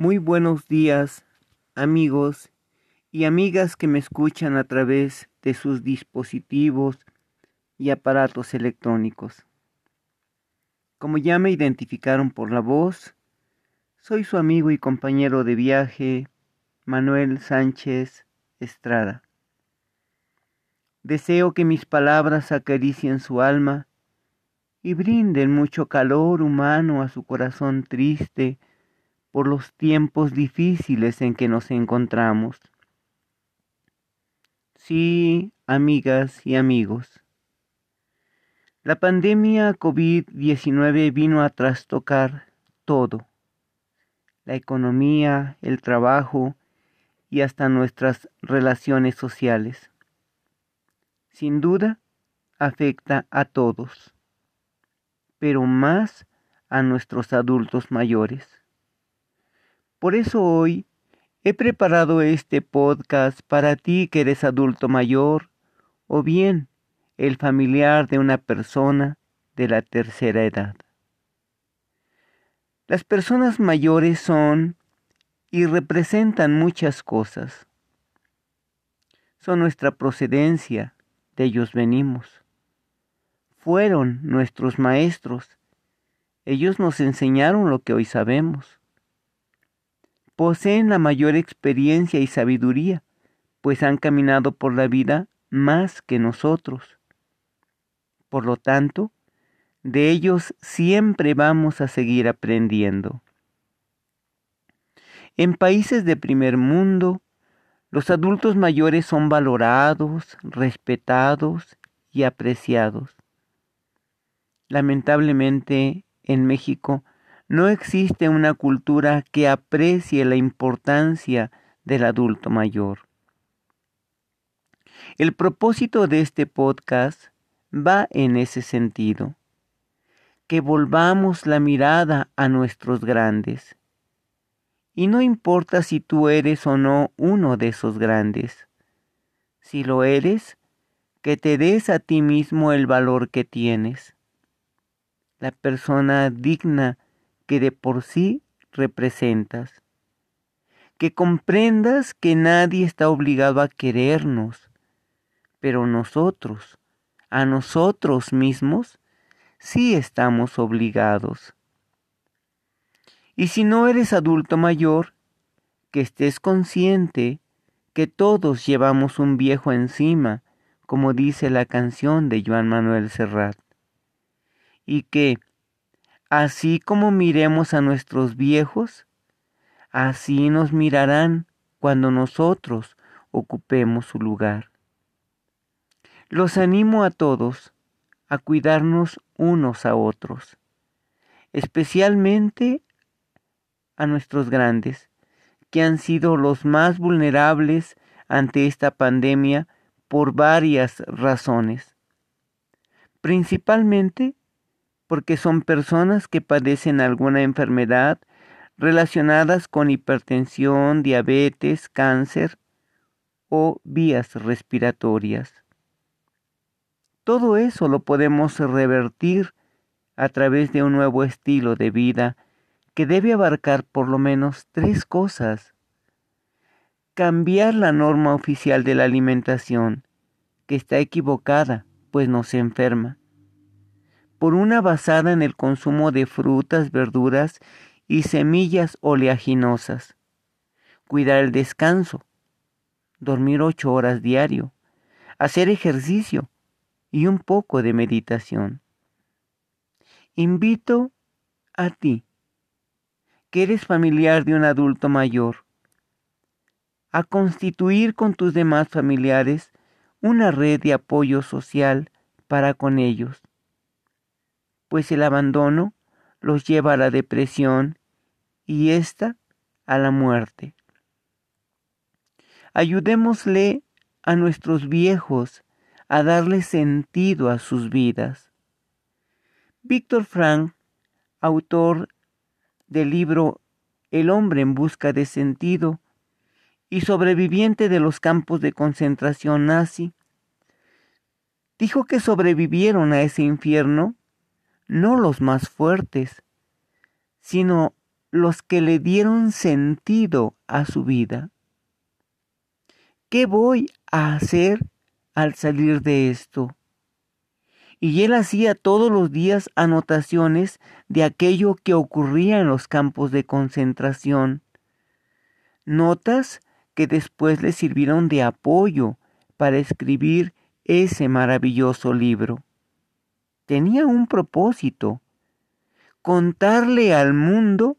Muy buenos días, amigos y amigas que me escuchan a través de sus dispositivos y aparatos electrónicos. Como ya me identificaron por la voz, soy su amigo y compañero de viaje, Manuel Sánchez Estrada. Deseo que mis palabras acaricien su alma y brinden mucho calor humano a su corazón triste, por los tiempos difíciles en que nos encontramos. Sí, amigas y amigos, la pandemia COVID-19 vino a trastocar todo, la economía, el trabajo y hasta nuestras relaciones sociales. Sin duda, afecta a todos, pero más a nuestros adultos mayores. Por eso hoy he preparado este podcast para ti que eres adulto mayor o bien el familiar de una persona de la tercera edad. Las personas mayores son y representan muchas cosas. Son nuestra procedencia, de ellos venimos. Fueron nuestros maestros. Ellos nos enseñaron lo que hoy sabemos poseen la mayor experiencia y sabiduría, pues han caminado por la vida más que nosotros. Por lo tanto, de ellos siempre vamos a seguir aprendiendo. En países de primer mundo, los adultos mayores son valorados, respetados y apreciados. Lamentablemente, en México no existe una cultura que aprecie la importancia del adulto mayor. El propósito de este podcast va en ese sentido, que volvamos la mirada a nuestros grandes. Y no importa si tú eres o no uno de esos grandes. Si lo eres, que te des a ti mismo el valor que tienes. La persona digna que de por sí representas. Que comprendas que nadie está obligado a querernos, pero nosotros, a nosotros mismos, sí estamos obligados. Y si no eres adulto mayor, que estés consciente que todos llevamos un viejo encima, como dice la canción de Joan Manuel Serrat, y que Así como miremos a nuestros viejos, así nos mirarán cuando nosotros ocupemos su lugar. Los animo a todos a cuidarnos unos a otros, especialmente a nuestros grandes, que han sido los más vulnerables ante esta pandemia por varias razones. Principalmente porque son personas que padecen alguna enfermedad relacionadas con hipertensión, diabetes, cáncer o vías respiratorias. Todo eso lo podemos revertir a través de un nuevo estilo de vida que debe abarcar por lo menos tres cosas. Cambiar la norma oficial de la alimentación, que está equivocada, pues nos enferma por una basada en el consumo de frutas, verduras y semillas oleaginosas. Cuidar el descanso, dormir ocho horas diario, hacer ejercicio y un poco de meditación. Invito a ti, que eres familiar de un adulto mayor, a constituir con tus demás familiares una red de apoyo social para con ellos pues el abandono los lleva a la depresión y ésta a la muerte. Ayudémosle a nuestros viejos a darle sentido a sus vidas. Víctor Frank, autor del libro El hombre en busca de sentido y sobreviviente de los campos de concentración nazi, dijo que sobrevivieron a ese infierno no los más fuertes, sino los que le dieron sentido a su vida. ¿Qué voy a hacer al salir de esto? Y él hacía todos los días anotaciones de aquello que ocurría en los campos de concentración. Notas que después le sirvieron de apoyo para escribir ese maravilloso libro. Tenía un propósito, contarle al mundo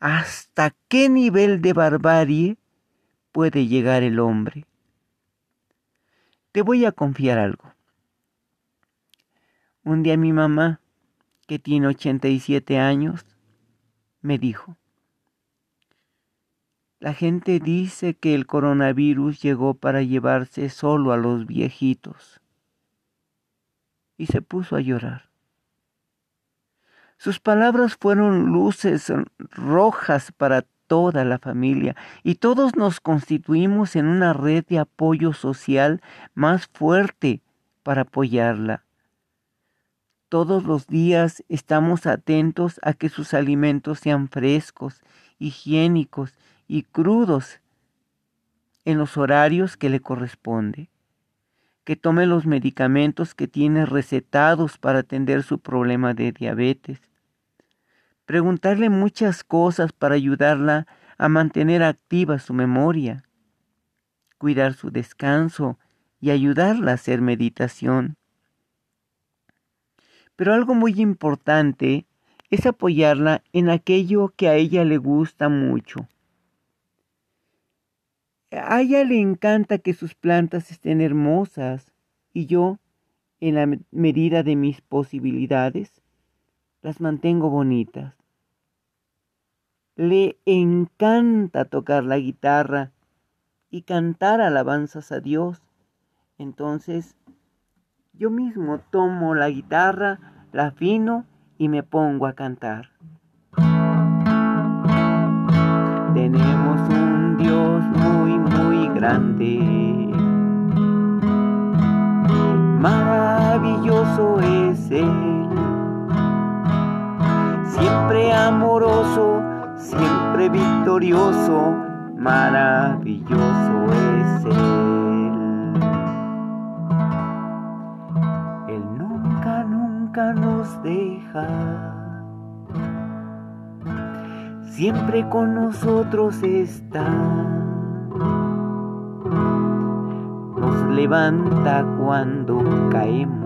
hasta qué nivel de barbarie puede llegar el hombre. Te voy a confiar algo. Un día mi mamá, que tiene 87 años, me dijo, la gente dice que el coronavirus llegó para llevarse solo a los viejitos. Y se puso a llorar. Sus palabras fueron luces rojas para toda la familia y todos nos constituimos en una red de apoyo social más fuerte para apoyarla. Todos los días estamos atentos a que sus alimentos sean frescos, higiénicos y crudos en los horarios que le corresponde, que tome los medicamentos que tiene recetados para atender su problema de diabetes, preguntarle muchas cosas para ayudarla a mantener activa su memoria, cuidar su descanso y ayudarla a hacer meditación. Pero algo muy importante es apoyarla en aquello que a ella le gusta mucho a ella le encanta que sus plantas estén hermosas y yo, en la medida de mis posibilidades, las mantengo bonitas. Le encanta tocar la guitarra y cantar alabanzas a Dios. Entonces, yo mismo tomo la guitarra, la afino y me pongo a cantar. Tenemos un grande. Maravilloso es Él, siempre amoroso, siempre victorioso, maravilloso es Él. Él nunca, nunca nos deja. Siempre con nosotros está levanta cuando caemos.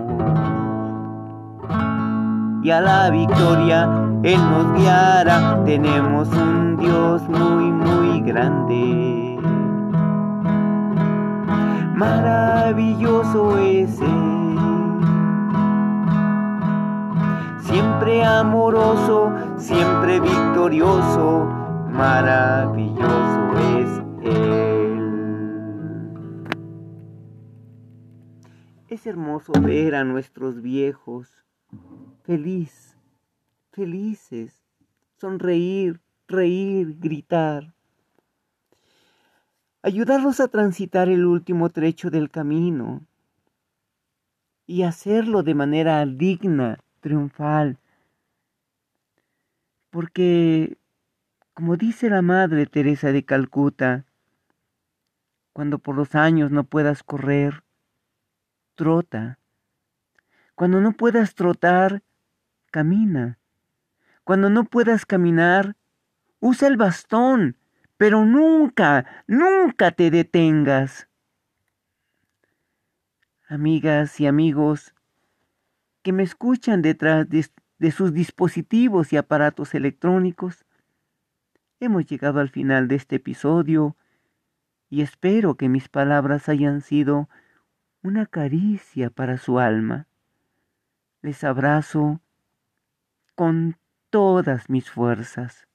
Y a la victoria Él nos guiará, tenemos un Dios muy, muy grande. Maravilloso es siempre amoroso, siempre victorioso, maravilloso es Es hermoso ver a nuestros viejos feliz, felices, sonreír, reír, gritar. Ayudarlos a transitar el último trecho del camino y hacerlo de manera digna, triunfal. Porque, como dice la Madre Teresa de Calcuta, cuando por los años no puedas correr, trota. Cuando no puedas trotar, camina. Cuando no puedas caminar, usa el bastón, pero nunca, nunca te detengas. Amigas y amigos que me escuchan detrás de, de sus dispositivos y aparatos electrónicos, hemos llegado al final de este episodio y espero que mis palabras hayan sido una caricia para su alma. Les abrazo con todas mis fuerzas.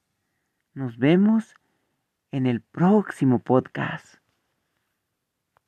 Nos vemos en el próximo podcast.